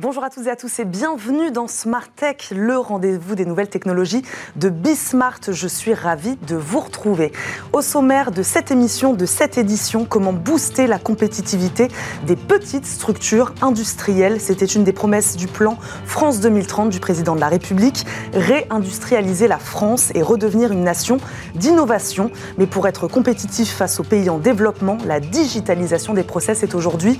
Bonjour à tous et à tous et bienvenue dans Smart Tech, le rendez-vous des nouvelles technologies de Bismart. Je suis ravie de vous retrouver. Au sommaire de cette émission, de cette édition, comment booster la compétitivité des petites structures industrielles. C'était une des promesses du plan France 2030 du président de la République. Réindustrialiser la France et redevenir une nation d'innovation. Mais pour être compétitif face aux pays en développement, la digitalisation des process est aujourd'hui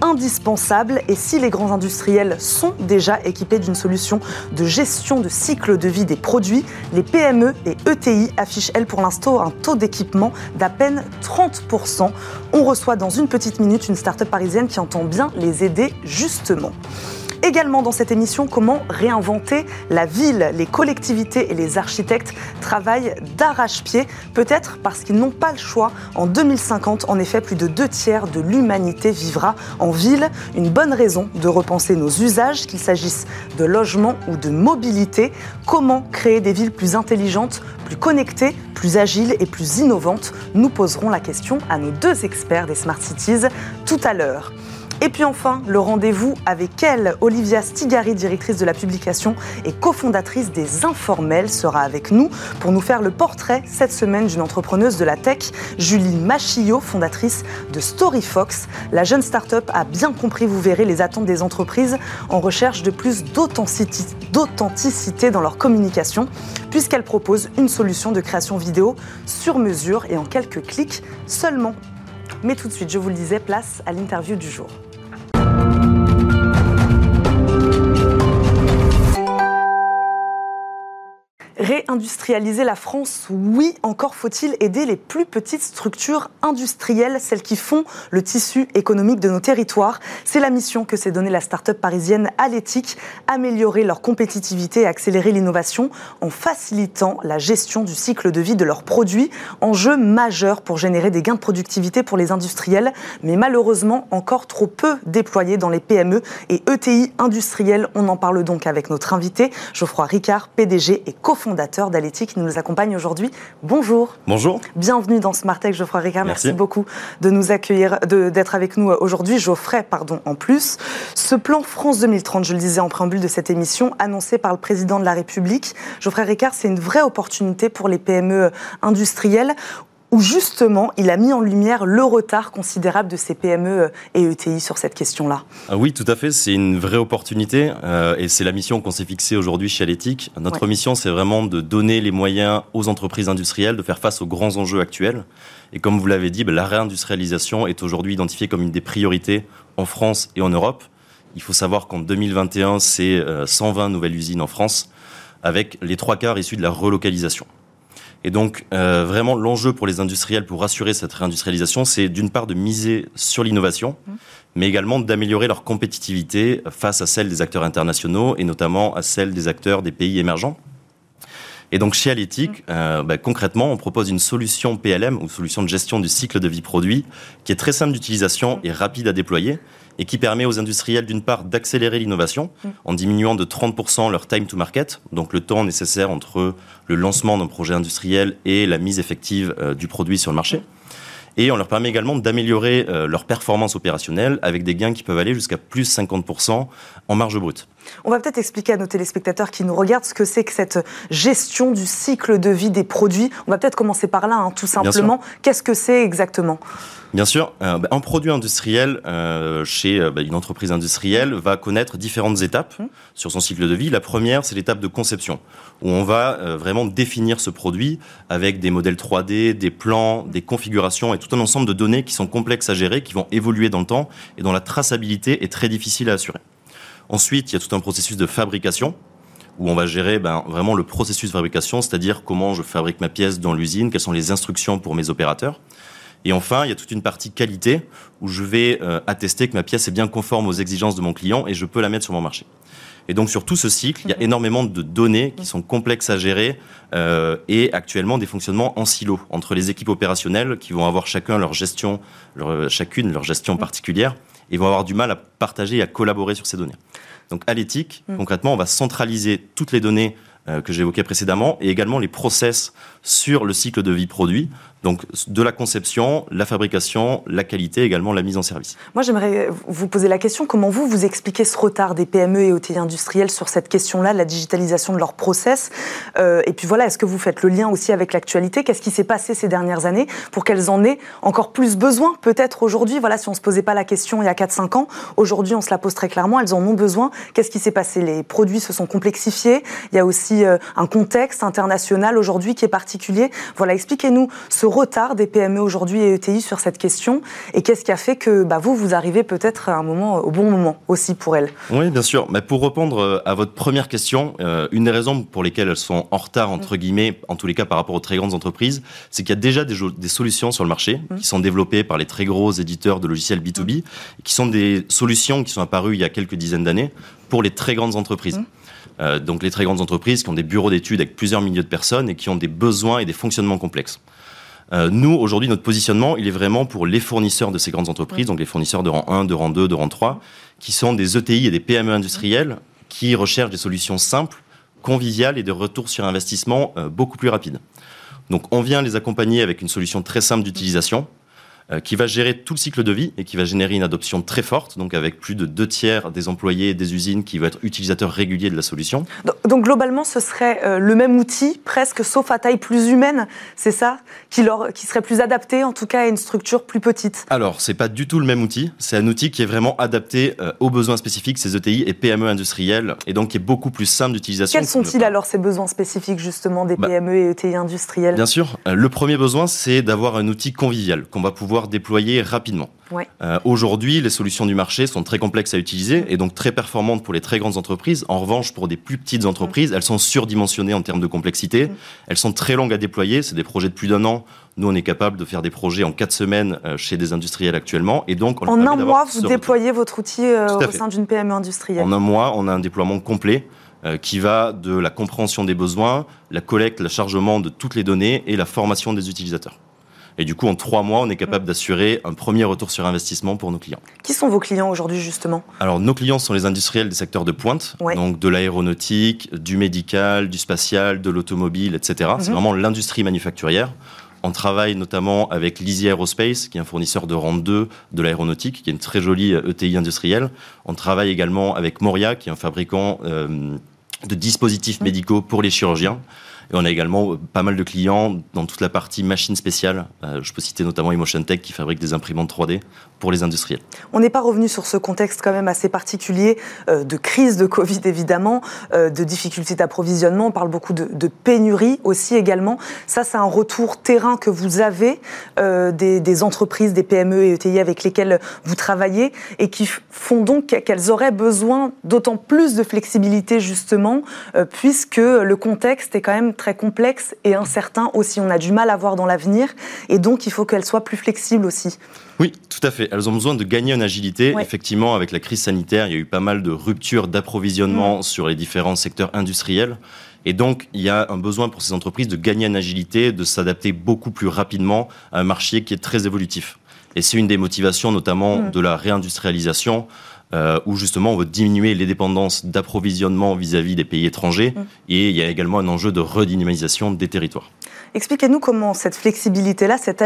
indispensable. Et si les grands industriels sont déjà équipés d'une solution de gestion de cycle de vie des produits. Les PME et ETI affichent, elles, pour l'instant, un taux d'équipement d'à peine 30%. On reçoit dans une petite minute une start-up parisienne qui entend bien les aider justement. Également dans cette émission, comment réinventer la ville. Les collectivités et les architectes travaillent d'arrache-pied, peut-être parce qu'ils n'ont pas le choix. En 2050, en effet, plus de deux tiers de l'humanité vivra en ville. Une bonne raison de repenser nos usages, qu'il s'agisse de logement ou de mobilité. Comment créer des villes plus intelligentes, plus connectées, plus agiles et plus innovantes? Nous poserons la question à nos deux experts des Smart Cities tout à l'heure. Et puis enfin, le rendez-vous avec elle, Olivia Stigari, directrice de la publication et cofondatrice des Informels, sera avec nous pour nous faire le portrait cette semaine d'une entrepreneuse de la tech, Julie Machillot, fondatrice de StoryFox. La jeune start-up a bien compris, vous verrez, les attentes des entreprises en recherche de plus d'authenticité dans leur communication, puisqu'elle propose une solution de création vidéo sur mesure et en quelques clics seulement. Mais tout de suite, je vous le disais, place à l'interview du jour. Réindustrialiser la France, oui, encore faut-il aider les plus petites structures industrielles, celles qui font le tissu économique de nos territoires. C'est la mission que s'est donnée la start-up parisienne Alétique, améliorer leur compétitivité et accélérer l'innovation en facilitant la gestion du cycle de vie de leurs produits, enjeu majeur pour générer des gains de productivité pour les industriels, mais malheureusement encore trop peu déployés dans les PME et ETI industriels. On en parle donc avec notre invité, Geoffroy Ricard, PDG et cofondateur fondateur d'Alétique, qui nous accompagne aujourd'hui. Bonjour. Bonjour. Bienvenue dans Smartech, Geoffroy Ricard. Merci. beaucoup de nous accueillir, d'être avec nous aujourd'hui. Geoffrey, pardon, en plus. Ce plan France 2030, je le disais en préambule de cette émission, annoncé par le président de la République, Geoffrey Ricard, c'est une vraie opportunité pour les PME industrielles où justement il a mis en lumière le retard considérable de ces PME et ETI sur cette question-là. Ah oui, tout à fait, c'est une vraie opportunité euh, et c'est la mission qu'on s'est fixée aujourd'hui chez Alétique. Notre mission, c'est vraiment de donner les moyens aux entreprises industrielles de faire face aux grands enjeux actuels. Et comme vous l'avez dit, bah, la réindustrialisation est aujourd'hui identifiée comme une des priorités en France et en Europe. Il faut savoir qu'en 2021, c'est 120 euh, nouvelles usines en France, avec les trois quarts issus de la relocalisation. Et donc, euh, vraiment, l'enjeu pour les industriels pour assurer cette réindustrialisation, c'est d'une part de miser sur l'innovation, mmh. mais également d'améliorer leur compétitivité face à celle des acteurs internationaux et notamment à celle des acteurs des pays émergents. Et donc chez Alétique, mmh. euh, bah, concrètement, on propose une solution PLM ou solution de gestion du cycle de vie produit qui est très simple d'utilisation et rapide à déployer et qui permet aux industriels d'une part d'accélérer l'innovation mm. en diminuant de 30% leur time to market, donc le temps nécessaire entre le lancement d'un projet industriel et la mise effective euh, du produit sur le marché. Mm. Et on leur permet également d'améliorer euh, leur performance opérationnelle avec des gains qui peuvent aller jusqu'à plus 50% en marge brute. On va peut-être expliquer à nos téléspectateurs qui nous regardent ce que c'est que cette gestion du cycle de vie des produits. On va peut-être commencer par là, hein, tout simplement. Qu'est-ce que c'est exactement? Bien sûr, euh, bah, un produit industriel euh, chez euh, bah, une entreprise industrielle va connaître différentes étapes mmh. sur son cycle de vie. La première, c'est l'étape de conception, où on va vraiment définir ce produit avec des modèles 3D, des plans, des configurations et tout un ensemble de données qui sont complexes à gérer, qui vont évoluer dans le temps et dont la traçabilité est très difficile à assurer. Ensuite, il y a tout un processus de fabrication où on va gérer ben, vraiment le processus de fabrication, c'est-à-dire comment je fabrique ma pièce dans l'usine, quelles sont les instructions pour mes opérateurs. Et enfin, il y a toute une partie qualité où je vais euh, attester que ma pièce est bien conforme aux exigences de mon client et je peux la mettre sur mon marché. Et donc sur tout ce cycle, il y a mhm. énormément de données qui sont complexes à gérer euh, et actuellement des fonctionnements en silo entre les équipes opérationnelles qui vont avoir chacun leur gestion, leur, chacune leur gestion mhm. particulière et vont avoir du mal à partager et à collaborer sur ces données. Donc à l'éthique, mhm. concrètement, on va centraliser toutes les données euh, que j'évoquais précédemment et également les process sur le cycle de vie produit, donc de la conception, la fabrication, la qualité, également la mise en service. Moi, j'aimerais vous poser la question, comment vous, vous expliquez ce retard des PME et OTI industriels sur cette question-là, la digitalisation de leurs process? Euh, Et puis voilà, est-ce que vous faites le lien aussi avec l'actualité? Qu'est-ce qui s'est passé ces dernières années pour qu'elles en aient encore plus besoin? Peut-être aujourd'hui Voilà, si on ne se posait pas la question il y a 4-5 ans, aujourd'hui on se la pose très clairement, elles en ont besoin. Qu'est-ce qui s'est passé? Les produits se sont complexifiés, il y a aussi euh, un contexte international aujourd'hui qui est particulier. Voilà, expliquez-nous ce retard des PME aujourd'hui et ETI sur cette question et qu'est-ce qui a fait que bah, vous, vous arrivez peut-être à un moment, au bon moment aussi pour elles Oui, bien sûr. Mais pour répondre euh, à votre première question, euh, une des raisons pour lesquelles elles sont en retard, entre guillemets, en tous les cas par rapport aux très grandes entreprises, c'est qu'il y a déjà des, des, solutions sur le marché mmh. qui sont développées par les très gros éditeurs de logiciels B2B, mmh. qui sont des solutions qui sont apparues il y a quelques dizaines d'années pour les très grandes entreprises. Mmh. Euh, donc les très grandes entreprises qui ont des bureaux d'études avec plusieurs milliers de personnes et qui ont des besoins et des fonctionnements complexes. Euh, nous, aujourd'hui, notre positionnement, il est vraiment pour les fournisseurs de ces grandes entreprises, donc les fournisseurs de rang 1, de rang 2, de rang 3, qui sont des ETI et des PME industrielles qui recherchent des solutions simples, conviviales et de retour sur investissement euh, beaucoup plus rapides. Donc on vient les accompagner avec une solution très simple d'utilisation, qui va gérer tout le cycle de vie et qui va générer une adoption très forte, donc avec plus de deux tiers des employés des usines qui vont être utilisateurs réguliers de la solution. Donc, globalement, ce serait euh, le même outil, presque sauf à taille plus humaine, c'est ça qui, leur, qui serait plus adapté en tout cas à une structure plus petite Alors, c'est pas du tout le même outil, c'est un outil qui est vraiment adapté euh, aux besoins spécifiques, ces ETI et PME industriels, et donc qui est beaucoup plus simple d'utilisation. Quels sont-ils alors ces besoins spécifiques justement des bah, PME et ETI industriels? Bien sûr, le premier besoin, c'est d'avoir un outil convivial qu'on va pouvoir déployer rapidement. Euh, aujourd'hui, les solutions du marché sont très complexes à utiliser et donc très performantes pour les très grandes entreprises. En revanche, pour des plus petites entreprises, elles sont surdimensionnées en termes de complexité. Elles sont très longues à déployer. C'est des projets de plus d'un an. Nous, on est capable de faire des projets en quatre semaines euh, chez des industriels actuellement. Et donc, en un mois, vous déployez votre outil euh, au sein d'une PME industrielle. En un mois, on a un déploiement complet qui va de la compréhension des besoins, la collecte, le chargement de toutes les données et la formation des utilisateurs. Et du coup, en trois mois, on est capable d'assurer un premier retour sur investissement pour nos clients. Qui sont vos clients aujourd'hui, justement Alors, nos clients sont les industriels des secteurs de pointe, donc de l'aéronautique, du médical, du spatial, de l'automobile, etc. C'est mhm. vraiment l'industrie manufacturière. On travaille notamment avec Lizzie Aerospace, qui est un fournisseur de rang 2 de l'aéronautique, qui est une très jolie ETI industrielle. On travaille également avec Moria, qui est un fabricant euh, de dispositifs mhm. médicaux pour les chirurgiens. Et on a également euh, pas mal de clients dans toute la partie machine spéciale. Euh, je peux citer notamment Emotion Tech qui fabrique des imprimantes 3D pour les industriels. On n'est pas revenu sur ce contexte quand même assez particulier euh, de crise de Covid évidemment, de difficultés d'approvisionnement. On parle beaucoup de, pénurie aussi également. Ça, c'est un retour terrain que vous avez des, des, entreprises, des PME et ETI avec lesquelles vous travaillez et qui font donc qu'elles auraient besoin d'autant plus de flexibilité justement, puisque le contexte est quand même très complexe et incertain aussi. On a du mal à voir dans l'avenir et donc il faut qu'elles soient plus flexibles aussi. Oui, tout à fait. Elles ont besoin de gagner en agilité. Effectivement, avec la crise sanitaire, il y a eu pas mal de ruptures d'approvisionnement mm. sur les différents secteurs industriels. Et donc, il y a un besoin pour ces entreprises de gagner en agilité, de s'adapter beaucoup plus rapidement à un marché qui est très évolutif. Et c'est une des motivations notamment mm. de la réindustrialisation. Euh, où justement on veut diminuer les dépendances d'approvisionnement vis-à-vis des pays étrangers. Mm. Et il y a également un enjeu de redynamisation des territoires. Expliquez-nous comment cette flexibilité-là, cette,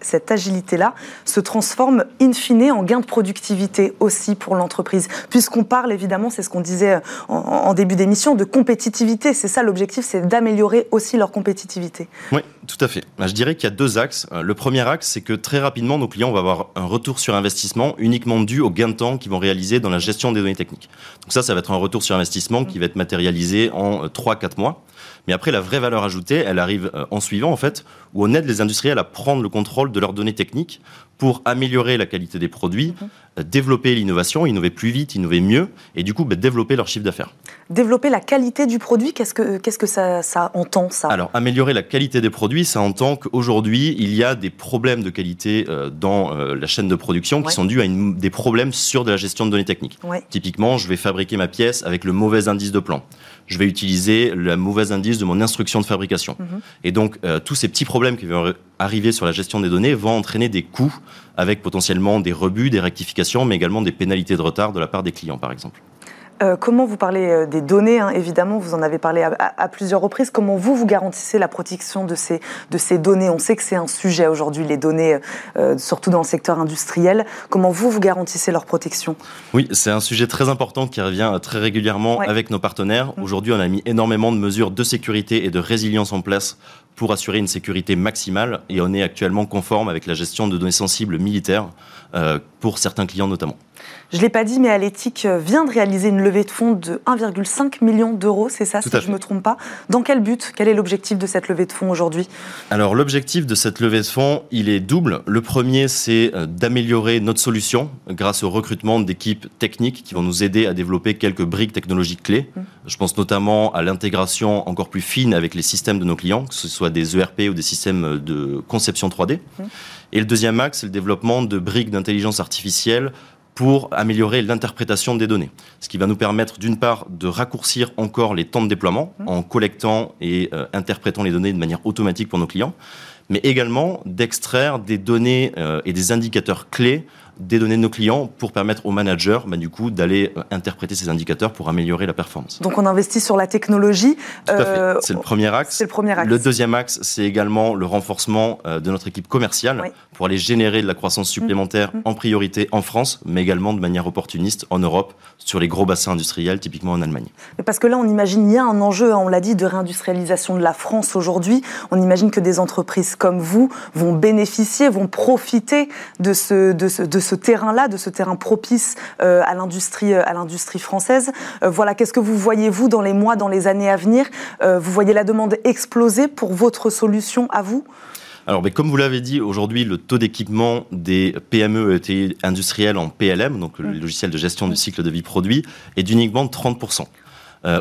cette agilité-là se transforme in fine en gain de productivité aussi pour l'entreprise. Puisqu'on parle évidemment, c'est ce qu'on disait en, début d'émission, de compétitivité. C'est ça l'objectif, c'est d'améliorer aussi leur compétitivité. Oui, tout à fait. Bah, je dirais qu'il y a deux axes. Euh, le premier axe, c'est que très rapidement, nos clients vont avoir un retour sur investissement uniquement dû au gain de temps qu'ils vont réaliser dans la gestion des données techniques. Donc ça, ça va être un retour sur investissement qui va être matérialisé en 3-4 euh, mois. Mais après, la vraie valeur ajoutée, elle arrive euh, en suivant, en fait, où on aide les industriels à prendre le contrôle de leurs données techniques pour améliorer la qualité des produits, mhm. euh, développer l'innovation, innover plus vite, innover mieux, et du coup bah, développer leur chiffre d'affaires. Développer la qualité du produit, qu'est-ce que, qu'est-ce que ça, ça, entend ça? Alors améliorer la qualité des produits, ça entend qu'aujourd'hui il y a des problèmes de qualité euh, dans euh, la chaîne de production qui sont dus à une, des problèmes sur de la gestion de données techniques. Typiquement, je vais fabriquer ma pièce avec le mauvais indice de plan. Je vais utiliser le mauvais indice de mon instruction de fabrication. Mhm. Et donc tous ces petits problèmes qui vont arriver sur la gestion des données vont entraîner des coûts avec potentiellement des rebuts, des rectifications, mais également des pénalités de retard de la part des clients, par exemple. Euh, comment vous parlez euh, des données hein, Évidemment, vous en avez parlé à, plusieurs reprises. Comment vous, vous garantissez la protection de ces, de ces données? On sait que c'est un sujet aujourd'hui, les données, euh, surtout dans le secteur industriel. Comment vous, vous garantissez leur protection? Oui, c'est un sujet très important qui revient très régulièrement avec nos partenaires. Mmh. Aujourd'hui, on a mis énormément de mesures de sécurité et de résilience en place pour assurer une sécurité maximale et on est actuellement conforme avec la gestion de données sensibles militaires pour certains clients notamment. Je ne l'ai pas dit, mais Aléthique vient de réaliser une levée de fonds de 1,5 million d'euros, c'est ça, si je ne me trompe pas. Dans quel but? Quel est l'objectif de cette levée de fonds aujourd'hui? Alors, l'objectif de cette levée de fonds, il est double. Le premier, c'est euh, d'améliorer notre solution grâce au recrutement d'équipes techniques qui vont nous aider à développer quelques briques technologiques clés. Mmh. Je pense notamment à l'intégration encore plus fine avec les systèmes de nos clients, que ce soit des ERP ou des systèmes de conception 3D. Mmh. Et le deuxième axe, c'est le développement de briques d'intelligence artificielle pour améliorer l'interprétation des données. Ce qui va nous permettre d'une part de raccourcir encore les temps de déploiement mmh. en collectant et euh, interprétant les données de manière automatique pour nos clients, mais également d'extraire des données euh, et des indicateurs clés des données de nos clients pour permettre aux managers, bah, du coup, d'aller euh, interpréter ces indicateurs pour améliorer la performance. Donc on investit sur la technologie. Tout à fait. Euh, c'est le premier axe. C'est le premier axe. Le deuxième axe, c'est également le renforcement euh, de notre équipe commerciale pour aller générer de la croissance supplémentaire mmh. Mmh. en priorité en France, mais également de manière opportuniste en Europe, sur les gros bassins industriels, typiquement en Allemagne. parce que là, on imagine, il y a un enjeu, hein, on l'a dit, de réindustrialisation de la France aujourd'hui. On imagine que des entreprises comme vous vont bénéficier, vont profiter de ce, de ce, de ce terrain-là, de ce terrain propice euh, à l'industrie, euh, à l'industrie française. Euh, voilà, qu'est-ce que vous voyez vous dans les mois, dans les années à venir? Vous voyez la demande exploser pour votre solution à vous? Alors, mais comme vous l'avez dit, aujourd'hui, le taux d'équipement des PME et industriels en PLM, donc le mmh. logiciel de gestion du cycle de vie produit, est d'uniquement 30%.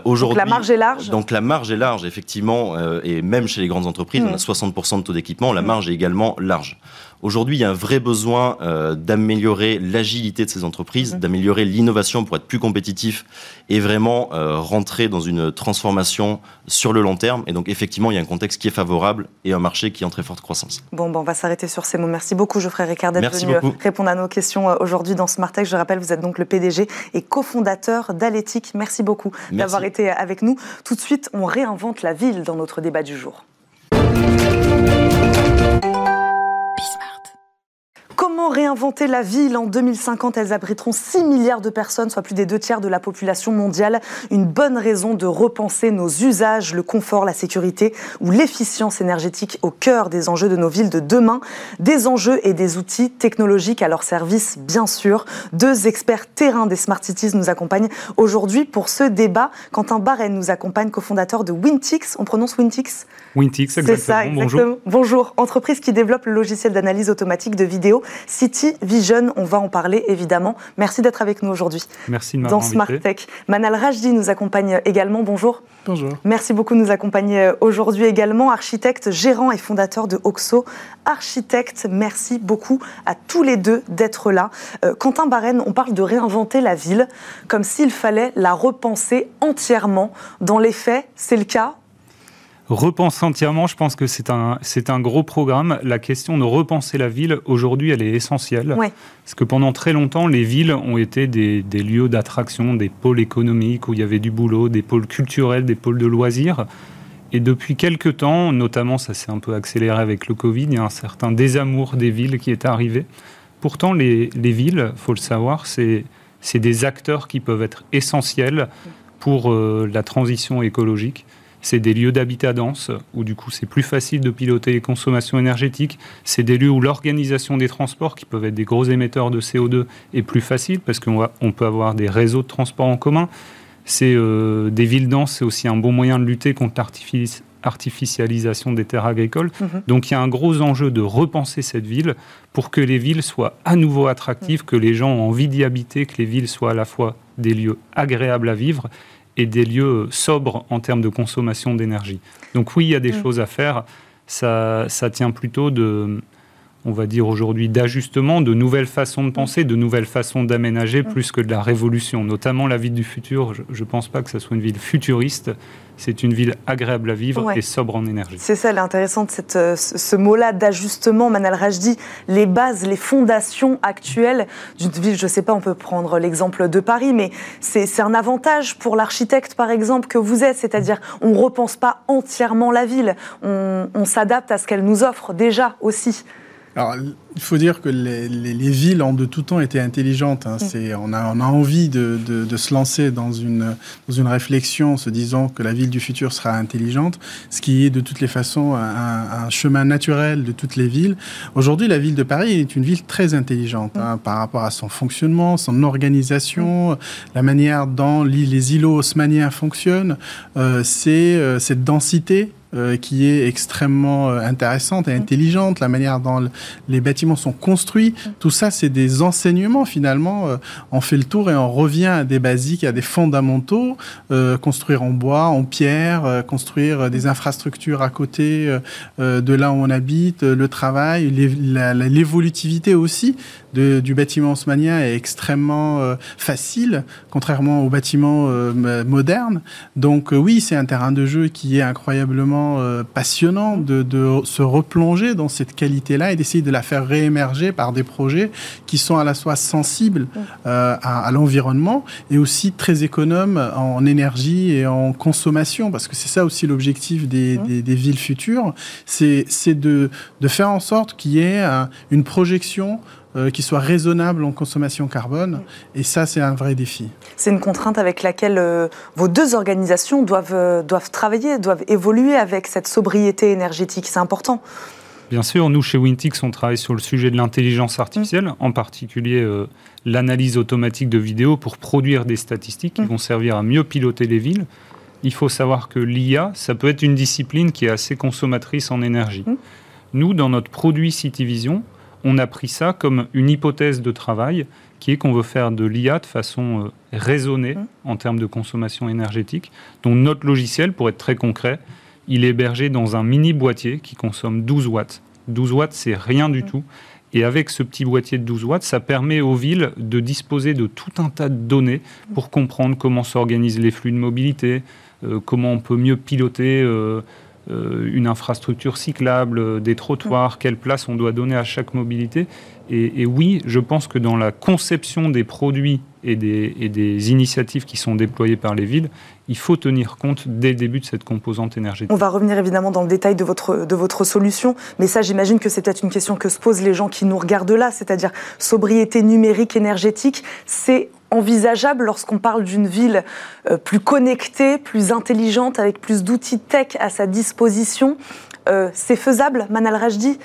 aujourd'hui, donc la marge est large Donc la marge est large, effectivement, et même chez les grandes entreprises, mmh. on a 60% de taux d'équipement, la marge est également large. Aujourd'hui, il y a un vrai besoin euh, d'améliorer l'agilité de ces entreprises, mhm. d'améliorer l'innovation pour être plus compétitif et vraiment euh, rentrer dans une transformation sur le long terme. Et donc, effectivement, il y a un contexte qui est favorable et un marché qui est en très forte croissance. Bon, bon on va s'arrêter sur ces mots. Merci beaucoup, Geoffrey Ricard, d'être venu euh, répondre à nos questions aujourd'hui dans Smartech. Je rappelle, vous êtes donc le PDG et cofondateur d'Aléthique. Merci beaucoup d'avoir été avec nous. Tout de suite, on réinvente la ville dans notre débat du jour. Comment réinventer la ville En 2050, elles abriteront 6 milliards de personnes, soit plus des deux tiers de la population mondiale. Une bonne raison de repenser nos usages, le confort, la sécurité ou l'efficience énergétique au cœur des enjeux de nos villes de demain. Des enjeux et des outils technologiques à leur service, bien sûr. Deux experts terrain des Smart Cities nous accompagnent aujourd'hui pour ce débat. Quentin Barren nous accompagne, cofondateur de Wintix. On prononce Wintix? Wintix, exactement. C'est ça, exactement. Bonjour. Bonjour. Entreprise qui développe le logiciel d'analyse automatique de vidéos City Vision. On va en parler évidemment. Merci d'être avec nous aujourd'hui. Merci de Dans Smart Tech. Manal Rajdi nous accompagne également. Bonjour. Bonjour. Merci beaucoup de nous accompagner aujourd'hui également. Architecte, gérant et fondateur de Oxo. Architecte, merci beaucoup à tous les deux d'être là. Euh, Quentin Barren, on parle de réinventer la ville comme s'il fallait la repenser entièrement. Dans les faits, c'est le cas Repense entièrement, je pense que c'est un, c'est un gros programme. La question de repenser la ville, aujourd'hui, elle est essentielle. Parce que pendant très longtemps, les villes ont été des, des lieux d'attraction, des pôles économiques où il y avait du boulot, des pôles culturels, des pôles de loisirs. Et depuis quelques temps, notamment, ça s'est un peu accéléré avec le Covid, il y a un certain désamour des villes qui est arrivé. Pourtant, les, les villes, faut le savoir, c'est, c'est des acteurs qui peuvent être essentiels pour euh, la transition écologique. C'est des lieux d'habitat dense, où du coup c'est plus facile de piloter les consommations énergétiques. C'est des lieux où l'organisation des transports, qui peuvent être des gros émetteurs de CO2, est plus facile, parce qu'on on peut avoir des réseaux de transport en commun. C'est euh, des villes denses, c'est aussi un bon moyen de lutter contre l'artificialisation des terres agricoles. Mhm. Donc il y a un gros enjeu de repenser cette ville pour que les villes soient à nouveau attractives, mhm. que les gens ont envie d'y habiter, que les villes soient à la fois des lieux agréables à vivre et des lieux sobres en termes de consommation d'énergie. Donc oui, il y a des mm. choses à faire. Ça, ça tient plutôt de, on va dire aujourd'hui, d'ajustement, de nouvelles façons de penser, de nouvelles façons d'aménager, plus que de la révolution. Notamment la ville du futur, je ne pense pas que ce soit une ville futuriste, c'est une ville agréable à vivre et sobre en énergie. C'est ça l'intéressant de cette, euh, ce mot-là d'ajustement. Manal Rajdi, les bases, les fondations actuelles d'une ville, je ne sais pas, on peut prendre l'exemple de Paris, mais c'est un avantage pour l'architecte, par exemple, que vous êtes, c'est-à-dire on ne repense pas entièrement la ville, on, on s'adapte à ce qu'elle nous offre déjà aussi. Alors, il faut dire que les, villes ont de tout temps été intelligentes. Hein. Mm. on, a, on, a, envie de, se lancer dans une, dans une réflexion en se disant que la ville du futur sera intelligente, ce qui est de toutes les façons un, chemin naturel de toutes les villes. Aujourd'hui, la ville de Paris est une ville très intelligente hein, mm. par rapport à son fonctionnement, son organisation, mm. la manière dont les îlots haussmanniens fonctionnent. Euh, c'est euh, cette densité euh, qui est extrêmement euh, intéressante et mm. intelligente, la manière dont les bâtiments sont construits. Mm. Tout ça, c'est des enseignements finalement. Euh, on fait le tour et on revient à des basiques, à des fondamentaux. construire en bois, en pierre, construire des infrastructures à côté de là où on habite, le travail, l'évolutivité aussi du bâtiment haussmannien est extrêmement euh, facile, contrairement aux bâtiments euh, modernes. Donc euh, oui, c'est un terrain de jeu qui est incroyablement passionnant de, se replonger dans cette qualité-là et d'essayer de la faire réémerger par des projets qui sont à la fois sensibles à, l'environnement et aussi très économes en énergie et en consommation, parce que c'est ça aussi l'objectif des, villes futures, c'est de, de, faire en sorte qu'il y ait une projection euh, qui soit raisonnable en consommation carbone. Et ça, c'est un vrai défi. C'est une contrainte avec laquelle euh, vos deux organisations doivent, euh, doivent travailler, doivent évoluer avec cette sobriété énergétique. C'est important. Bien sûr, nous chez Wintix, on travaille sur le sujet de l'intelligence artificielle, en particulier l'analyse automatique de vidéos pour produire des statistiques qui mm. vont servir à mieux piloter les villes. Il faut savoir que l'IA, ça peut être une discipline qui est assez consommatrice en énergie. Mm. Nous, dans notre produit CityVision, on a pris ça comme une hypothèse de travail qui est qu'on veut faire de l'IA de façon euh, raisonnée mmh. en termes de consommation énergétique. Donc notre logiciel, pour être très concret, il est hébergé dans un mini boîtier qui consomme 12 watts. 12 watts, c'est rien du mmh. tout. Et avec ce petit boîtier de 12 watts, ça permet aux villes de disposer de tout un tas de données pour comprendre comment s'organisent les flux de mobilité, euh, comment on peut mieux piloter euh, une infrastructure cyclable, euh, des trottoirs, quelle place on doit donner à chaque mobilité. Et, oui, je pense que dans la conception des produits et des, et des, initiatives qui sont déployées par les villes, il faut tenir compte dès le début de cette composante énergétique. On va revenir évidemment dans le détail de votre, de votre solution, mais ça j'imagine que c'est peut-être une question que se posent les gens qui nous regardent là, c'est-à-dire sobriété numérique énergétique, c'est envisageable lorsqu'on parle d'une ville euh, plus connectée, plus intelligente, avec plus d'outils tech à sa disposition. Euh, c'est faisable, Manal Rajdi?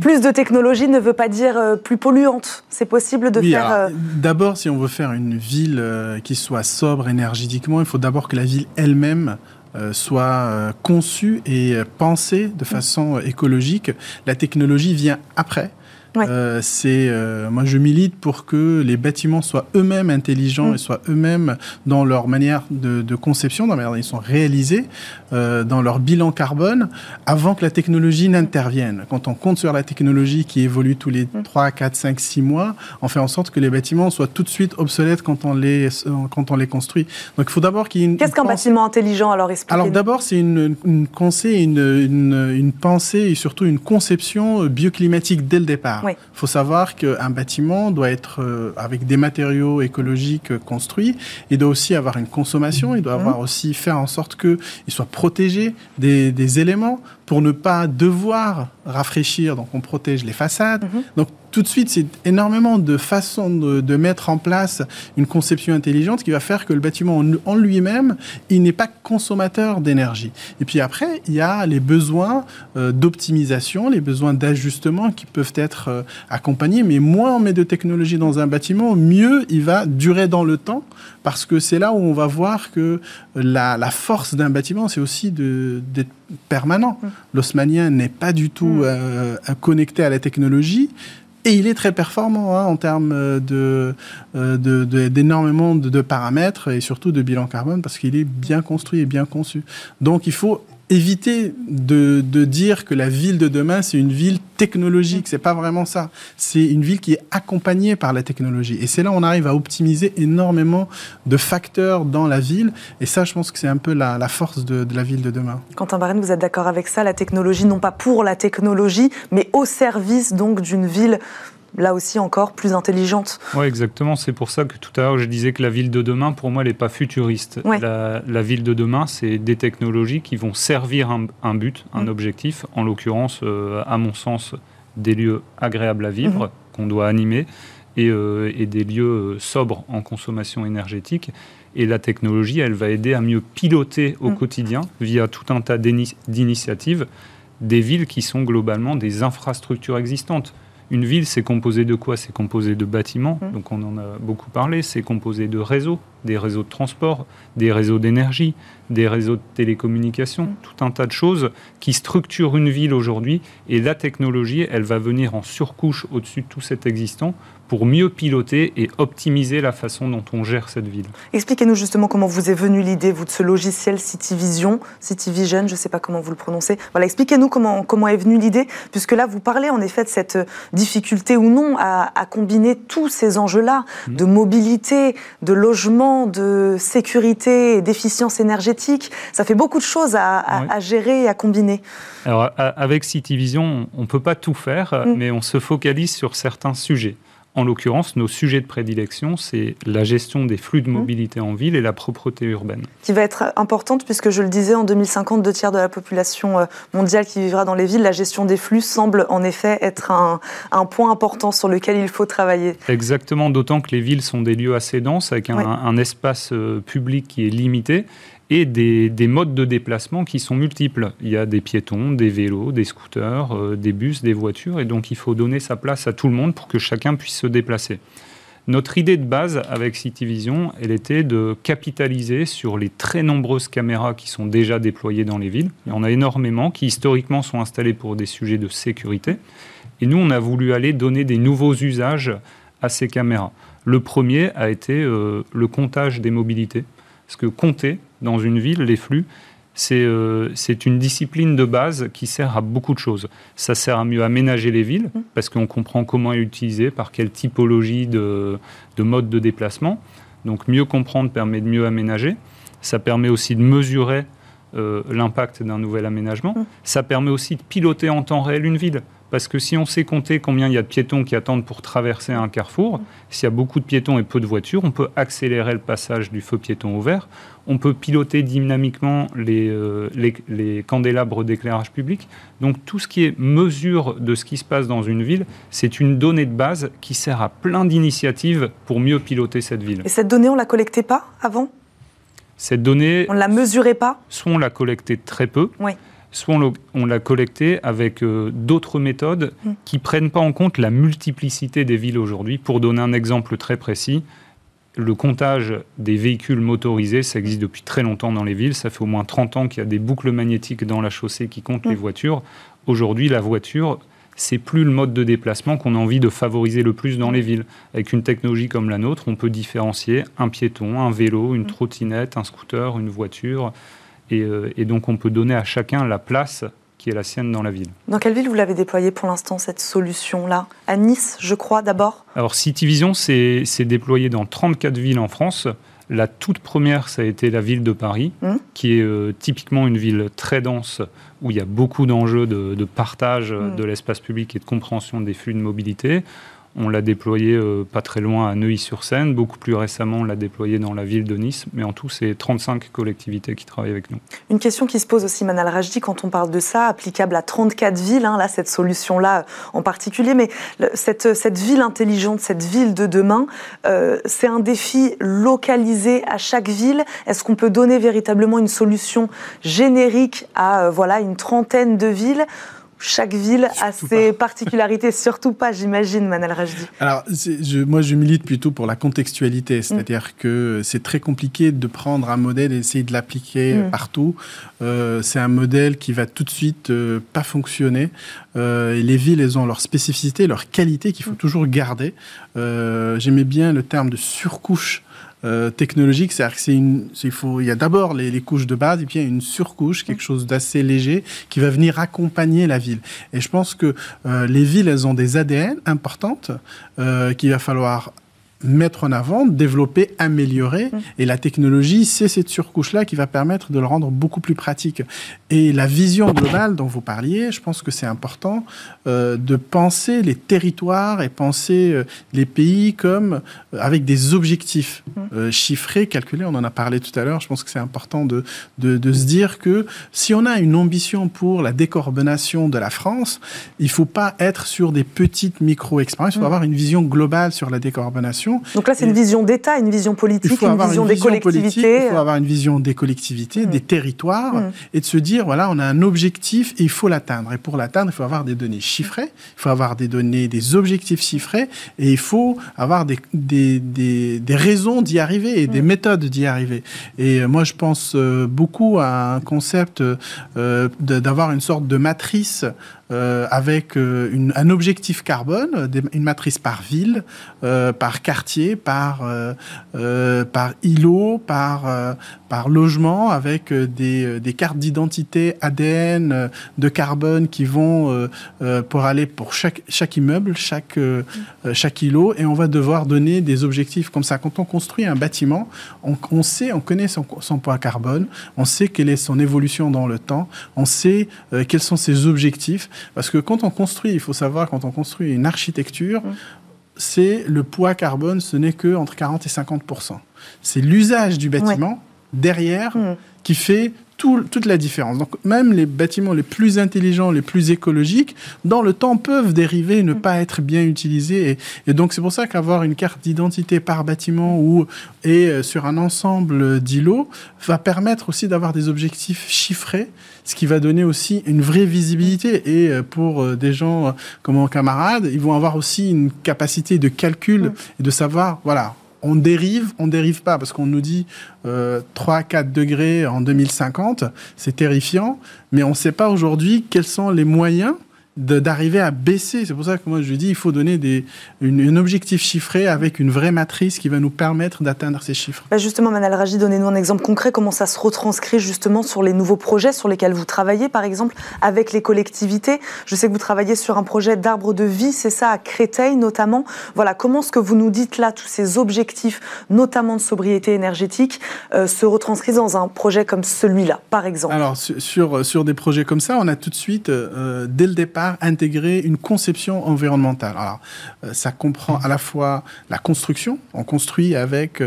Plus de technologie ne veut pas dire euh, plus polluante. C'est possible de faire. D'abord, si on veut faire une ville qui soit sobre énergétiquement, il faut d'abord que la ville elle-même soit conçue et pensée de façon écologique. La technologie vient après. Euh, c'est euh, moi je milite pour que les bâtiments soient eux-mêmes intelligents mm. et soient eux-mêmes dans leur manière de, conception, dans la manière dont ils sont réalisés, euh, dans leur bilan carbone, avant que la technologie n'intervienne. Quand on compte sur la technologie qui évolue tous les 3, 4, 5, 6 mois, on fait en sorte que les bâtiments soient tout de suite obsolètes quand on les, quand on les construit. Donc il faut d'abord qu'il y ait une... Qu'est-ce qu'un bâtiment intelligent alors Alors d'abord c'est une, une, une, une, une pensée et surtout une conception bioclimatique dès le départ. Il faut savoir qu'un bâtiment doit être euh, avec des matériaux écologiques euh, construits. Il doit aussi avoir une consommation. Il doit avoir mhm. aussi faire en sorte qu'il soit protégé des, des éléments pour ne pas devoir rafraîchir, donc on protège les façades. Mhm. Donc tout de suite, c'est énormément de façons de, mettre en place une conception intelligente qui va faire que le bâtiment en, lui-même, il n'est pas consommateur d'énergie. Et puis après, il y a les besoins euh, d'optimisation, les besoins d'ajustement qui peuvent être euh, accompagnés. Mais moins on met de technologie dans un bâtiment, mieux il va durer dans le temps, parce que c'est là où on va voir que la, la force d'un bâtiment, c'est aussi d'être permanent. L'osmanien n'est pas du tout mm. euh, connecté à la technologie. Et il est très performant hein, en termes de, euh, d'énormément de, de, paramètres et surtout de bilan carbone parce qu'il est bien construit et bien conçu. Donc il faut éviter de, de, dire que la ville de demain, c'est une ville technologique. C'est pas vraiment ça. C'est une ville qui est accompagnée par la technologie. Et c'est là où on arrive à optimiser énormément de facteurs dans la ville. Et ça, je pense que c'est un peu la, la force de, de, la ville de demain. Quentin Barène, vous êtes d'accord avec ça? La technologie, non pas pour la technologie, mais au service donc d'une ville là aussi encore plus intelligente. Oui, exactement. C'est pour ça que tout à l'heure, je disais que la ville de demain, pour moi, elle n'est pas futuriste. La, ville de demain, c'est des technologies qui vont servir un, but, un mm. objectif, en l'occurrence, euh, à mon sens, des lieux agréables à vivre, mm-hmm. qu'on doit animer, et, euh, des lieux euh, sobres en consommation énergétique. Et la technologie, elle va aider à mieux piloter au mm. quotidien, via tout un tas d'initiatives, des villes qui sont globalement des infrastructures existantes. Une ville, c'est composé de quoi? C'est composé de bâtiments, mmh. donc on en a beaucoup parlé, c'est composé de réseaux, des réseaux de transport, des réseaux d'énergie, des réseaux de télécommunications, mmh. tout un tas de choses qui structurent une ville aujourd'hui. Et la technologie, elle va venir en surcouche au-dessus de tout cet existant pour mieux piloter et optimiser la façon dont on gère cette ville. Expliquez-nous justement comment vous est venue l'idée, vous, de ce logiciel CityVision, CityVision, je ne sais pas comment vous le prononcez. Voilà, expliquez-nous comment, comment est venue l'idée, puisque là, vous parlez en effet de cette difficulté ou non à, combiner tous ces enjeux-là, mmh. de mobilité, de logement, de sécurité et d'efficience énergétique. Ça fait beaucoup de choses à, gérer et à combiner. Alors, avec CityVision, on ne peut pas tout faire, mmh. mais on se focalise sur certains sujets. En l'occurrence, nos sujets de prédilection, c'est la gestion des flux de mmh. mobilité en ville et la propreté urbaine. Qui va être importante puisque je le disais, en 2050, deux tiers de la population euh, mondiale qui vivra dans les villes, la gestion des flux semble en effet être un, point important sur lequel il faut travailler. Exactement, d'autant que les villes sont des lieux assez denses avec un, espace euh, public qui est limité et des, modes de déplacement qui sont multiples. Il y a des piétons, des vélos, des scooters, euh, des bus, des voitures, et donc il faut donner sa place à tout le monde pour que chacun puisse se déplacer. Notre idée de base avec CityVision, elle était de capitaliser sur les très nombreuses caméras qui sont déjà déployées dans les villes. Il y en a énormément qui historiquement sont installées pour des sujets de sécurité. Et nous, on a voulu aller donner des nouveaux usages à ces caméras. Le premier a été euh, le comptage des mobilités. Parce que compter, dans une ville, les flux, euh, c'est une discipline de base qui sert à beaucoup de choses. Ça sert à mieux aménager les villes, mmh. parce qu'on comprend comment utiliser, par quelle typologie de, de mode de déplacement. Donc mieux comprendre permet de mieux aménager. Ça permet aussi de mesurer euh, l'impact d'un nouvel aménagement. Mmh. Ça permet aussi de piloter en temps réel une ville. Parce que si on sait compter combien il y a de piétons qui attendent pour traverser un carrefour, s'il y a beaucoup de piétons et peu de voitures, on peut accélérer le passage du feu piéton au vert. On peut piloter dynamiquement les, euh, les, candélabres d'éclairage public. Donc tout ce qui est mesure de ce qui se passe dans une ville, c'est une donnée de base qui sert à plein d'initiatives pour mieux piloter cette ville. Et cette donnée, on ne la collectait pas avant? Cette donnée... On ne la mesurait pas? Soit on la collectait très peu. Oui soit on l'a collecté avec euh, d'autres méthodes mm. qui prennent pas en compte la multiplicité des villes aujourd'hui. Pour donner un exemple très précis, le comptage des véhicules motorisés, ça existe depuis très longtemps dans les villes. Ça fait au moins 30 ans qu'il y a des boucles magnétiques dans la chaussée qui comptent les mm. voitures. Aujourd'hui, la voiture, c'est plus le mode de déplacement qu'on a envie de favoriser le plus dans les villes. Avec une technologie comme la nôtre, on peut différencier un piéton, un vélo, une mm. trottinette, un scooter, une voiture. Euh, et, donc on peut donner à chacun la place qui est la sienne dans la ville. Dans quelle ville vous l'avez déployée pour l'instant, cette solution-là? À Nice, je crois, d'abord? Alors CityVision s'est déployé dans 34 villes en France. La toute première, ça a été la ville de Paris, mmh. qui est euh, typiquement une ville très dense, où il y a beaucoup d'enjeux de, partage mmh. de l'espace public et de compréhension des flux de mobilité. On l'a déployé euh, pas très loin à Neuilly-sur-Seine. Beaucoup plus récemment, on l'a déployé dans la ville de Nice. Mais en tout, c'est 35 collectivités qui travaillent avec nous. Une question qui se pose aussi, Manal Rajdi, quand on parle de ça, applicable à 34 villes, hein, là, cette solution-là en particulier. Mais cette, ville intelligente, cette ville de demain, euh, c'est un défi localisé à chaque ville. Est-ce qu'on peut donner véritablement une solution générique à euh, voilà, une trentaine de villes? Chaque ville a ses particularités, surtout pas, j'imagine, Manal Rajdi. Alors, je, moi, je milite plutôt pour la contextualité, mm. c'est-à-dire que c'est très compliqué de prendre un modèle et essayer de l'appliquer mm. partout. Euh, c'est un modèle qui va tout de suite euh, pas fonctionner. Euh, et les villes, elles ont leur spécificité, leur qualité qu'il faut mm. toujours garder. J'aimais bien le terme de surcouche technologique, c'est-à-dire qu'il il y a d'abord les, les, couches de base et puis il y a une surcouche, quelque chose d'assez léger qui va venir accompagner la ville. Et je pense que les villes, elles ont des ADN importantes qu'il va falloir mettre en avant, développer, améliorer. Mmh. Et la technologie, c'est cette surcouche-là qui va permettre de le rendre beaucoup plus pratique. Et la vision globale dont vous parliez, je pense que c'est important euh, de penser les territoires et penser euh, les pays comme euh, avec des objectifs mmh. chiffrés, calculés. On en a parlé tout à l'heure. Je pense que c'est important de, de, de, se dire que si on a une ambition pour la décarbonation de la France, il ne faut pas être sur des petites micro-expériences. Il faut mmh. avoir une vision globale sur la décarbonation donc là, c'est une vision d'État, une vision politique, une vision, des collectivités. il faut avoir une vision des collectivités, des territoires, mm. et de se dire, voilà, on a un objectif et il faut l'atteindre. Et pour l'atteindre, il faut avoir des données chiffrées, il faut avoir des données, des objectifs chiffrés, et il faut avoir des, des, des, raisons d'y arriver et des mm. méthodes d'y arriver. Et euh, moi, je pense euh, beaucoup à un concept euh, d'avoir une sorte de matrice euh, avec euh, un objectif carbone, une matrice par ville, euh, par quartier, par, par îlot, par, par logement, avec des, des cartes d'identité ADN de carbone qui vont pour aller pour chaque, chaque immeuble, chaque, chaque îlot, et on va devoir donner des objectifs comme ça. Quand on construit un bâtiment, on, on sait, on connaît son, son, poids carbone, on sait quelle est son évolution dans le temps, on sait quels sont ses objectifs. Parce que quand on construit, il faut savoir, quand on construit une architecture, mmh. c'est le poids carbone, ce n'est que entre 40 et 50% C'est l'usage du bâtiment derrière mmh. qui fait toute la différence. Donc même les bâtiments les plus intelligents, les plus écologiques, dans le temps peuvent dériver et ne pas être bien utilisés. Et, donc c'est pour ça qu'avoir une carte d'identité par bâtiment ou et euh, sur un ensemble d'îlots va permettre aussi d'avoir des objectifs chiffrés ce qui va donner aussi une vraie visibilité. Et euh, pour euh, des gens comme mon camarade, ils vont avoir aussi une capacité de calcul mm. et de savoir, voilà, on dérive, on dérive pas, parce qu'on nous dit 3-4 degrés en 2050, c'est terrifiant, mais on ne sait pas aujourd'hui quels sont les moyens d'arriver à baisser. C'est pour ça que moi je dis il faut donner des, une, un objectif chiffré avec une vraie matrice qui va nous permettre d'atteindre ces chiffres. Bah justement, Manal Raji, donnez-nous un exemple concret, comment ça se retranscrit justement sur les nouveaux projets sur lesquels vous travaillez, par exemple avec les collectivités? Je sais que vous travaillez sur un projet d'arbre de vie, c'est ça, à Créteil notamment. Voilà, comment ce que vous nous dites là, tous ces objectifs, notamment de sobriété énergétique, euh, se retranscrivent dans un projet comme celui-là, par exemple? Alors, sur, sur des projets comme ça, on a tout de suite, euh, dès le départ, intégrer une conception environnementale. Alors, euh, ça comprend à la fois la construction, on construit avec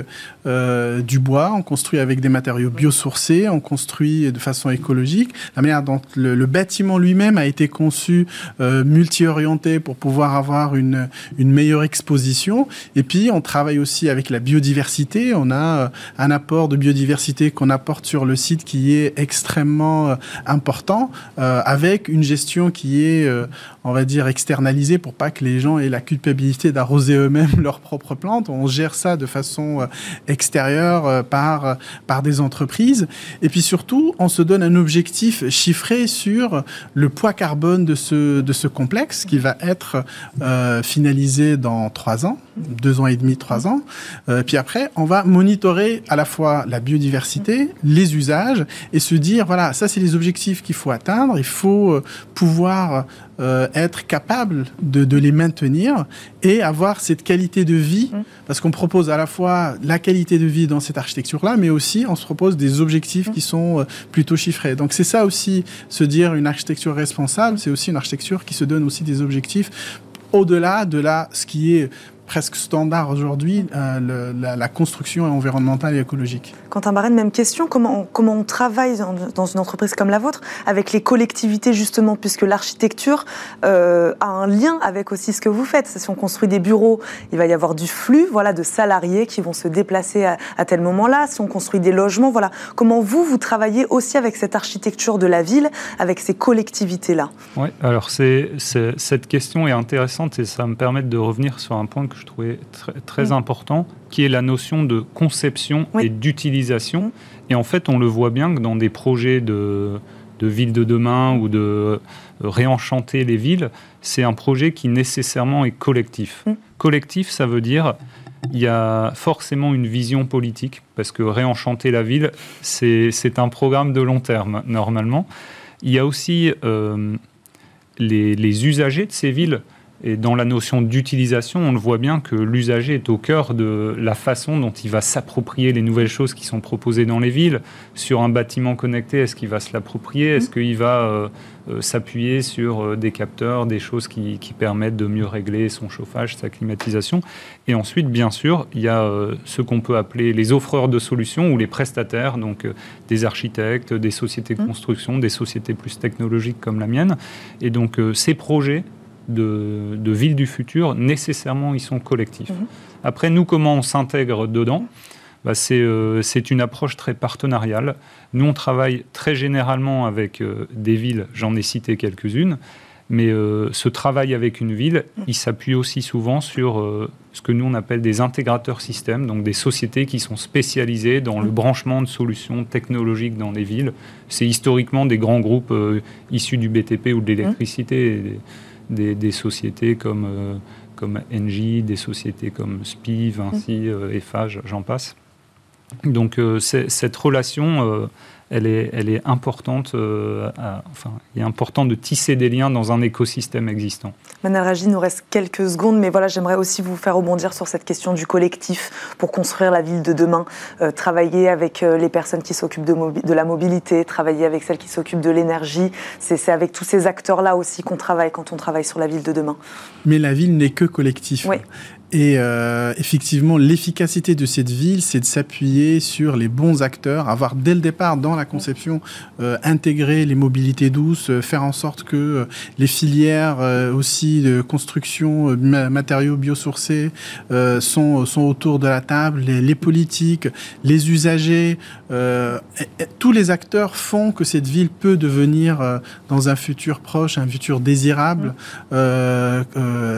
euh, du bois, on construit avec des matériaux biosourcés, on construit de façon écologique. La manière dont le, bâtiment lui-même a été conçu euh, multi-orienté pour pouvoir avoir une, une meilleure exposition. Et puis, on travaille aussi avec la biodiversité. On a un apport de biodiversité qu'on apporte sur le site qui est extrêmement important, avec une gestion qui est euh, on va dire, externalisé pour pas que les gens aient la culpabilité d'arroser eux-mêmes leurs propres plantes. On gère ça de façon euh, extérieure euh, par, par des entreprises. Et puis surtout, on se donne un objectif chiffré sur le poids carbone de ce, de ce complexe qui va être finalisé dans trois ans, deux ans et demi, trois ans. puis après, on va monitorer à la fois la biodiversité, les usages et se dire, voilà, ça c'est les objectifs qu'il faut atteindre. Il faut pouvoir euh, être capable de, de, les maintenir et avoir cette qualité de vie, mmh. parce qu'on propose à la fois la qualité de vie dans cette architecture-là, mais aussi on se propose des objectifs qui sont euh, plutôt chiffrés. Donc c'est ça aussi, se dire une architecture responsable, c'est aussi une architecture qui se donne aussi des objectifs au-delà de là, ce qui est presque standard aujourd'hui euh, la, construction environnementale et écologique. Quentin Barren, même question. Comment, comment on travaille dans, une entreprise comme la vôtre avec les collectivités, justement, puisque l'architecture euh, a un lien avec aussi ce que vous faites. Si on construit des bureaux, il va y avoir du flux voilà, de salariés qui vont se déplacer à, tel moment-là. Si on construit des logements, voilà. Comment vous, vous travaillez aussi avec cette architecture de la ville, avec ces collectivités-là? Oui, alors c'est, cette question est intéressante et ça me permet de revenir sur un point que je trouvais très, mm. important, qui est la notion de conception et d'utilisation. Et en fait, on le voit bien que dans des projets de, de ville de demain ou de réenchanter les villes, c'est un projet qui nécessairement est collectif. Mm. Collectif, ça veut dire il y a forcément une vision politique, parce que réenchanter la ville, c'est un programme de long terme, normalement. Il y a aussi euh, les, les, usagers de ces villes. Et dans la notion d'utilisation, on le voit bien que l'usager est au cœur de la façon dont il va s'approprier les nouvelles choses qui sont proposées dans les villes. Sur un bâtiment connecté, est-ce qu'il va se l'approprier? Est-ce qu'il va euh, euh, s'appuyer sur euh, des capteurs, des choses qui, permettent de mieux régler son chauffage, sa climatisation? Et ensuite, bien sûr, il y a ce qu'on peut appeler les offreurs de solutions ou les prestataires, donc des architectes, des sociétés de mmh. construction, des sociétés plus technologiques comme la mienne. Et donc, ces projets de, de villes du futur, nécessairement, ils sont collectifs. Mmh. Après, nous, comment on s'intègre dedans? Bah, euh, c'est une approche très partenariale. Nous, on travaille très généralement avec euh, des villes, j'en ai cité quelques-unes, mais euh, ce travail avec une ville, il s'appuie aussi souvent sur ce que nous on appelle des intégrateurs systèmes, donc des sociétés qui sont spécialisées dans le branchement de solutions technologiques dans les villes. C'est historiquement des grands groupes issus du BTP ou de l'électricité, des, sociétés comme, comme Engie, des sociétés comme SPI, Vinci, Eiffage, j'en passe. Donc euh, cette relation, euh, elle, est, elle est importante. Euh, enfin, il est important de tisser des liens dans un écosystème existant. Manal Raji, il nous reste quelques secondes, mais voilà, j'aimerais aussi vous faire rebondir sur cette question du collectif pour construire la ville de demain. travailler avec les personnes qui s'occupent de, de, la mobilité, travailler avec celles qui s'occupent de l'énergie. C'est avec tous ces acteurs-là aussi qu'on travaille quand on travaille sur la ville de demain. Mais la ville n'est que collectif. Oui. Et euh, effectivement, l'efficacité de cette ville, c'est de s'appuyer sur les bons acteurs, avoir dès le départ dans la conception euh, intégrer les mobilités douces, euh, faire en sorte que euh, les filières euh, aussi de construction matériaux biosourcés sont, sont autour de la table, les, les politiques, les usagers, tous les acteurs font que cette ville peut devenir dans un futur proche, un futur désirable,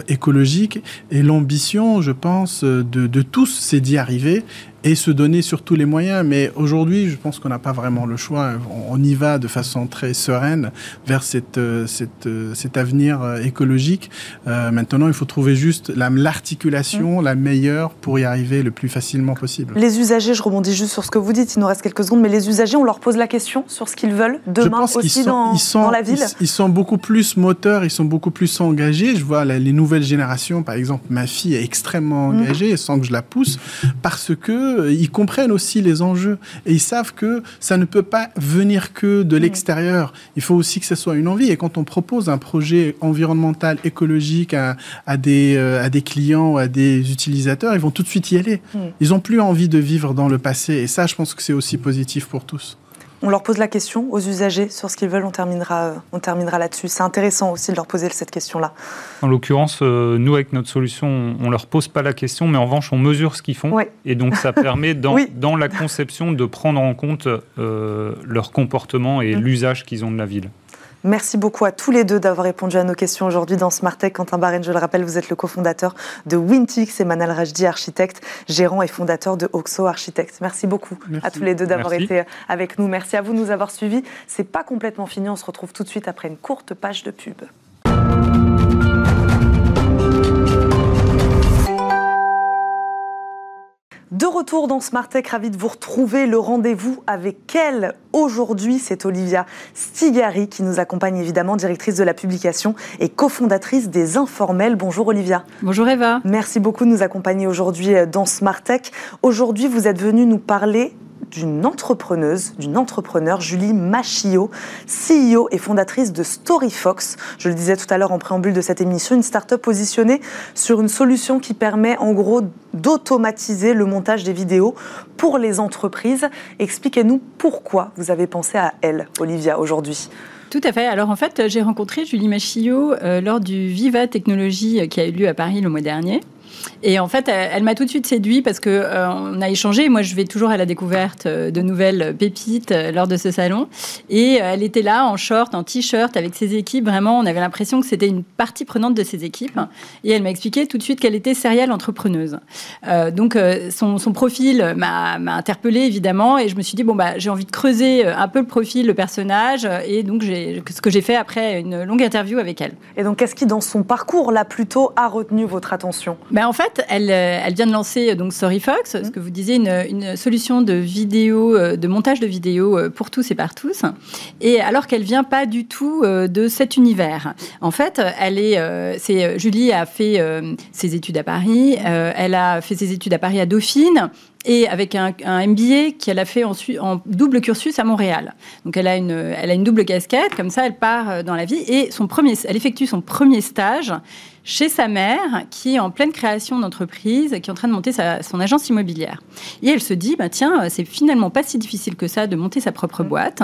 écologique. Et l'ambition je pense, de, de tous, c'est d'y arriver et se donner surtout les moyens. Mais aujourd'hui, je pense qu'on n'a pas vraiment le choix. On y va de façon très sereine vers cette, euh, cette, euh, cet avenir euh, écologique. maintenant, il faut trouver juste l'articulation la, meilleure pour y arriver le plus facilement possible. Les usagers, je rebondis juste sur ce que vous dites, il nous reste quelques secondes, mais les usagers, on leur pose la question sur ce qu'ils veulent demain aussi dans, ils sont, dans, la ville ils, sont beaucoup plus moteurs, ils sont beaucoup plus engagés. Je vois les nouvelles générations, par exemple, ma fille est extrêmement mmh. engagée sans que je la pousse parce que ils comprennent aussi les enjeux et ils savent que ça ne peut pas venir que de l'extérieur. Il faut aussi que ce soit une envie. Et quand on propose un projet environnemental, écologique à, des, euh, à des clients, à des utilisateurs, ils vont tout de suite y aller. Ils n'ont plus envie de vivre dans le passé. Et ça, je pense que c'est aussi positif pour tous. On leur pose la question aux usagers sur ce qu'ils veulent, on terminera, euh, on terminera là-dessus. C'est intéressant aussi de leur poser cette question-là. En l'occurrence, euh, nous, avec notre solution, on ne leur pose pas la question, mais en revanche, on mesure ce qu'ils font. Et donc, ça permet, dans, dans, la conception, de prendre en compte euh, leur comportement et mmh. l'usage qu'ils ont de la ville. Merci beaucoup à tous les deux d'avoir répondu à nos questions aujourd'hui dans Smart Tech. Quentin Barren, je le rappelle, vous êtes le cofondateur de Wintix et Manal Rajdi, architecte, gérant et fondateur de Oxo Architects. Merci beaucoup à tous les deux d'avoir été avec nous. Merci à vous de nous avoir suivis. C'est pas complètement fini. On se retrouve tout de suite après une courte page de pub. De retour dans Smart Tech, ravi de vous retrouver. Le rendez-vous avec elle aujourd'hui, c'est Olivia Stigari qui nous accompagne évidemment, directrice de la publication et cofondatrice des Informels. Bonjour Olivia. Bonjour Eva. Merci beaucoup de nous accompagner aujourd'hui euh, dans Smart Tech. Aujourd'hui, vous êtes venue nous parler d'une entrepreneuse, d'une entrepreneur, Julie Machio, CEO et fondatrice de StoryFox. Je le disais tout à l'heure en préambule de cette émission, une start-up positionnée sur une solution qui permet en gros d'automatiser le montage des vidéos pour les entreprises. Expliquez-nous pourquoi vous avez pensé à elle, Olivia, aujourd'hui. Tout à fait. Alors en fait, j'ai rencontré Julie Machio euh, lors du Viva Technologie qui a eu lieu à Paris le mois dernier. Et en fait, elle, m'a tout de suite séduit parce que euh, on a échangé. Moi, je vais toujours à la découverte euh, de nouvelles pépites euh, lors de ce salon. Et elle était là en short, en t-shirt, avec ses équipes. Vraiment, on avait l'impression que c'était une partie prenante de ses équipes. Et elle m'a expliqué tout de suite qu'elle était serial entrepreneuse. donc, son, son profil m'a interpellée évidemment, et je me suis dit bon bah j'ai envie de creuser un peu le profil, le personnage. Et donc, ce que j'ai fait après une longue interview avec elle. Et donc, qu'est-ce qui dans son parcours là plutôt a retenu votre attention? Ben En fait, elle, elle vient de lancer donc StoryFox, ce que vous disiez, une, une, solution de vidéo, de montage de vidéos pour tous et par tous. Et alors qu'elle vient pas du tout de cet univers. En fait, elle est, c'est Julie a fait ses études à Paris, elle a fait ses études à Paris à Dauphine et avec un, MBA qu'elle a fait en double cursus à Montréal. Donc elle a une, elle a une double casquette, comme ça elle part dans la vie et son premier, elle effectue son premier stage chez sa mère, qui est en pleine création d'entreprise, qui est en train de monter son agence immobilière. Et elle se dit, bah, tiens, c'est finalement pas si difficile que ça de monter sa propre mmh. boîte.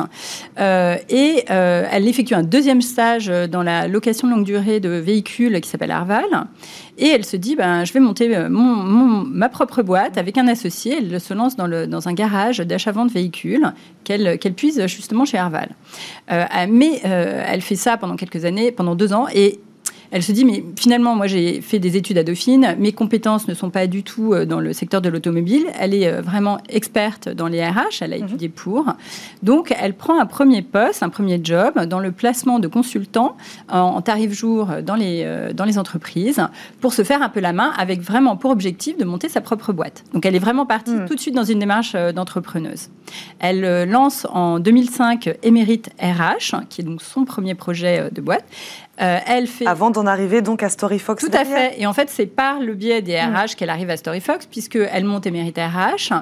Euh, et euh, elle effectue un deuxième stage dans la location longue durée de véhicules qui s'appelle Arval. Et elle se dit, ben, je vais monter euh, mon, ma propre boîte avec un associé. Elle se lance dans, le, dans un garage d'achat-vente véhicules qu'elle qu'elle puise justement chez Arval. mais elle fait ça pendant quelques années, pendant deux ans. Et elle se dit, mais finalement, moi j'ai fait des études à Dauphine, mes compétences ne sont pas du tout euh, dans le secteur de l'automobile, elle est euh, vraiment experte dans les RH, elle a mhm. étudié pour. Donc elle prend un premier poste, un premier job dans le placement de consultants en, tarif jour dans les, euh, dans les entreprises pour se faire un peu la main avec vraiment pour objectif de monter sa propre boîte. Donc elle est vraiment partie mhm. tout de suite dans une démarche d'entrepreneuse. Elle lance en 2005 Emerit RH, qui est donc son premier projet de boîte. Euh, elle fait... Avant d'en arriver donc à StoryFox. Tout à fait. Et en fait, c'est par le biais des RH mm. qu'elle arrive à StoryFox, puisqu'elle monte Emerit RH,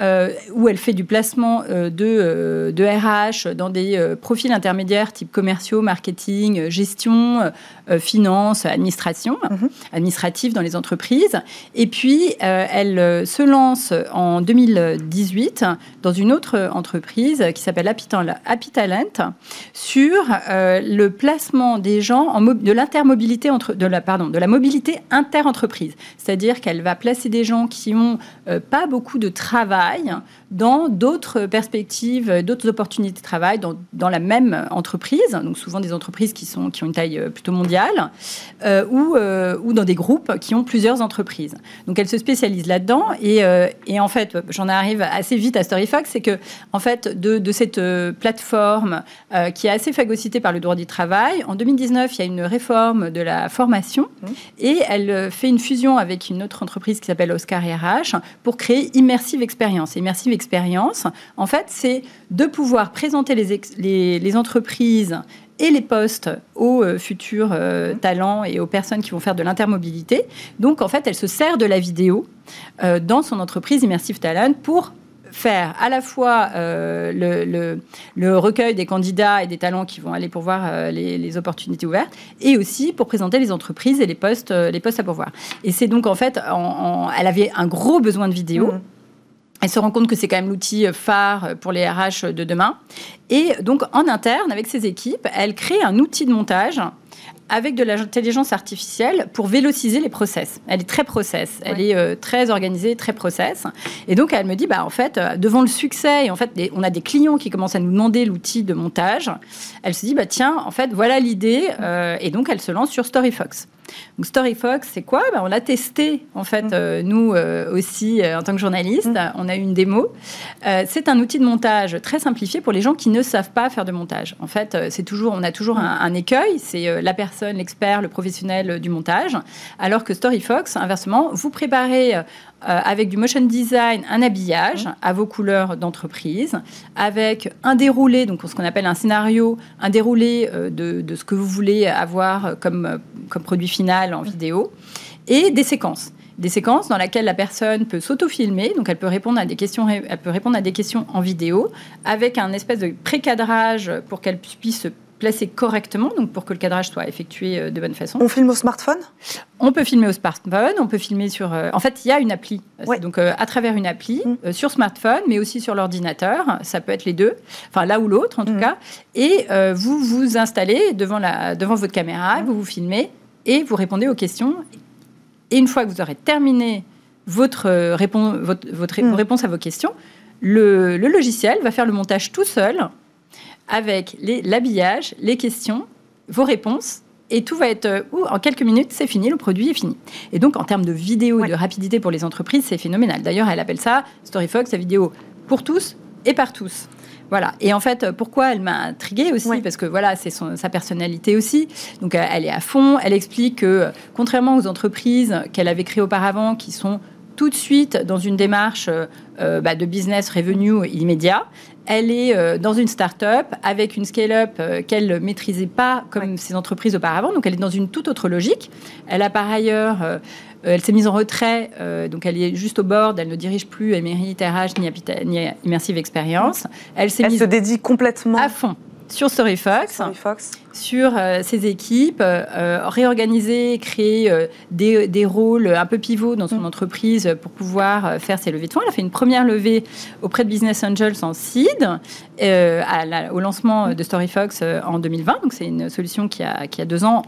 euh, où elle fait du placement euh, de, de RH dans des profils intermédiaires type commerciaux, marketing, gestion, finance, administration, mm-hmm. administrative dans les entreprises. Et puis, elle se lance en 2018 dans une autre entreprise qui s'appelle Happy Talent sur le placement des gens de l'intermobilité entre de la pardon de la mobilité interentreprise, c'est-à-dire qu'elle va placer des gens qui ont euh, pas beaucoup de travail dans d'autres perspectives, d'autres opportunités de travail dans, dans, la même entreprise, donc souvent des entreprises qui sont qui ont une taille euh, plutôt mondiale euh, ou ou dans des groupes qui ont plusieurs entreprises. Donc elle se spécialise là-dedans et, et en fait j'en arrive assez vite à StoryFox, c'est que en fait de, de cette plateforme qui est assez phagocytée par le droit du travail en 2019 il y a une réforme de la formation mmh. et elle euh, fait une fusion avec une autre entreprise qui s'appelle Oscar RH pour créer Immersive Experience. Immersive Experience, en fait, c'est de pouvoir présenter les, les, entreprises et les postes aux euh, futurs euh, mmh. talents et aux personnes qui vont faire de l'intermobilité. Donc, en fait, elle se sert de la vidéo dans son entreprise Immersive Talent pour faire à la fois euh, le, le, recueil des candidats et des talents qui vont aller pourvoir euh, les, les, opportunités ouvertes, et aussi pour présenter les entreprises et les postes, euh, les postes à pourvoir. Et c'est donc en fait, en, elle avait un gros besoin de vidéo. Mmh. Elle se rend compte que c'est quand même l'outil phare pour les RH de demain. Et donc, en interne, avec ses équipes, elle crée un outil de montage avec de l'intelligence artificielle pour vélociser les process. Elle est très process, elle est euh, très organisée, très process. Et donc elle me dit, bah en fait, euh, devant le succès, et en fait, on a des clients qui commencent à nous demander l'outil de montage. Elle se dit, bah tiens, en fait, voilà l'idée. Euh, et donc elle se lance sur StoryFox. Donc StoryFox, c'est quoi? Ben, On l'a testé, en fait, mm. euh, nous euh, aussi, euh, en tant que journalistes. Mm. On a eu une démo. c'est un outil de montage très simplifié pour les gens qui ne savent pas faire de montage. En fait, c'est toujours, on a toujours un, un écueil. C'est la personne, l'expert, le professionnel du montage. Alors que StoryFox, inversement, vous préparez euh, avec du motion design, un habillage à vos couleurs d'entreprise, avec un déroulé, donc ce qu'on appelle un scénario, un déroulé euh, de, ce que vous voulez avoir comme, comme produit final en vidéo, et des séquences. Des séquences dans lesquelles la personne peut s'auto-filmer, donc elle peut répondre à des questions, elle peut répondre à des questions en vidéo, avec un espèce de pré-cadrage pour qu'elle puisse placé correctement, donc pour que le cadrage soit effectué euh, de bonne façon. On filme au smartphone? On peut filmer au smartphone, on peut filmer sur... Euh, en fait, il y a une appli, donc euh, à travers une appli, mm. sur smartphone, mais aussi sur l'ordinateur, ça peut être les deux, enfin l'un ou l'autre en tout mm. cas, et vous vous installez devant, la, devant votre caméra, mm. vous vous filmez, et vous répondez aux questions. Et une fois que vous aurez terminé votre, votre, votre réponse à vos questions, le, le logiciel va faire le montage tout seul avec l'habillage, les, questions, vos réponses et tout va être euh, en quelques minutes, c'est fini, le produit est fini. Et donc en termes de vidéo et de rapidité pour les entreprises, c'est phénoménal. D'ailleurs, elle appelle ça StoryFox, la vidéo pour tous et par tous. Voilà. Et en fait, pourquoi elle m'a intriguée aussi Parce que voilà, c'est sa personnalité aussi. Donc, euh, elle est à fond. Elle explique que, contrairement aux entreprises qu'elle avait créées auparavant, qui sont tout de suite dans une démarche euh, bah, de business revenue immédiat. Elle est dans une start-up avec une scale-up qu'elle ne maîtrisait pas comme ses entreprises auparavant. Donc, elle est dans une toute autre logique. Elle a par ailleurs euh, elle s'est mise en retrait, euh, donc elle est juste au bord, elle ne dirige plus Emery, RH ni, ni Immersive Experience. Elle, s'est mise se dédie complètement à fond sur StoryFox, sur euh, ses équipes, réorganiser, créer des, rôles un peu pivots dans son mm. entreprise pour pouvoir faire ses levées de fonds. Elle a fait une première levée auprès de Business Angels en seed au lancement de StoryFox en 2020. Donc c'est une solution qui a, qui a deux ans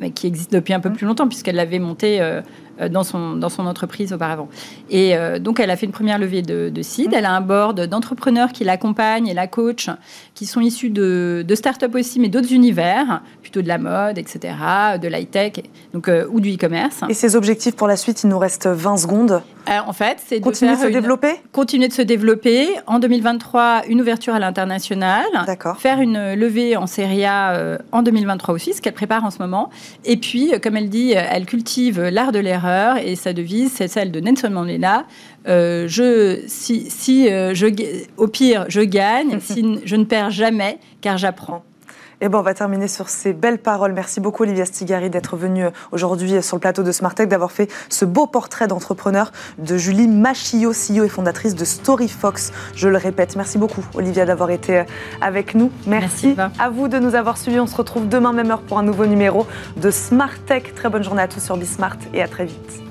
mais qui existe depuis un peu mm. plus longtemps, puisqu'elle l'avait montée euh, dans son, dans son entreprise auparavant. Et euh, donc, elle a fait une première levée de, de seed. Elle a un board d'entrepreneurs qui l'accompagnent et la coach, qui sont issus de, de start-up aussi, mais d'autres univers, plutôt de la mode, etc., de l'high-tech, euh, ou du e-commerce. Et ses objectifs pour la suite, il nous reste 20 secondes. En fait, c'est de continuer de se développer Continuer de se développer. En 2023, une ouverture à l'international. D'accord. Faire une levée en série A en 2023 aussi, ce qu'elle prépare en ce moment. Et puis, comme elle dit, elle cultive l'art de l'erreur et sa devise, c'est celle de Nelson Mandela. Euh, je, si, si euh, je, au pire, je gagne, si je ne perds jamais, car j'apprends. Et eh ben, on va terminer sur ces belles paroles. Merci beaucoup, Olivia Stigari, d'être venue aujourd'hui sur le plateau de Smartech, d'avoir fait ce beau portrait d'entrepreneur de Julie Machillot, CEO et fondatrice de StoryFox. Je le répète. Merci beaucoup, Olivia, d'avoir été avec nous. Merci, à vous de nous avoir suivis. On se retrouve demain, même heure, pour un nouveau numéro de Smartech. Très bonne journée à tous sur Bismart et à très vite.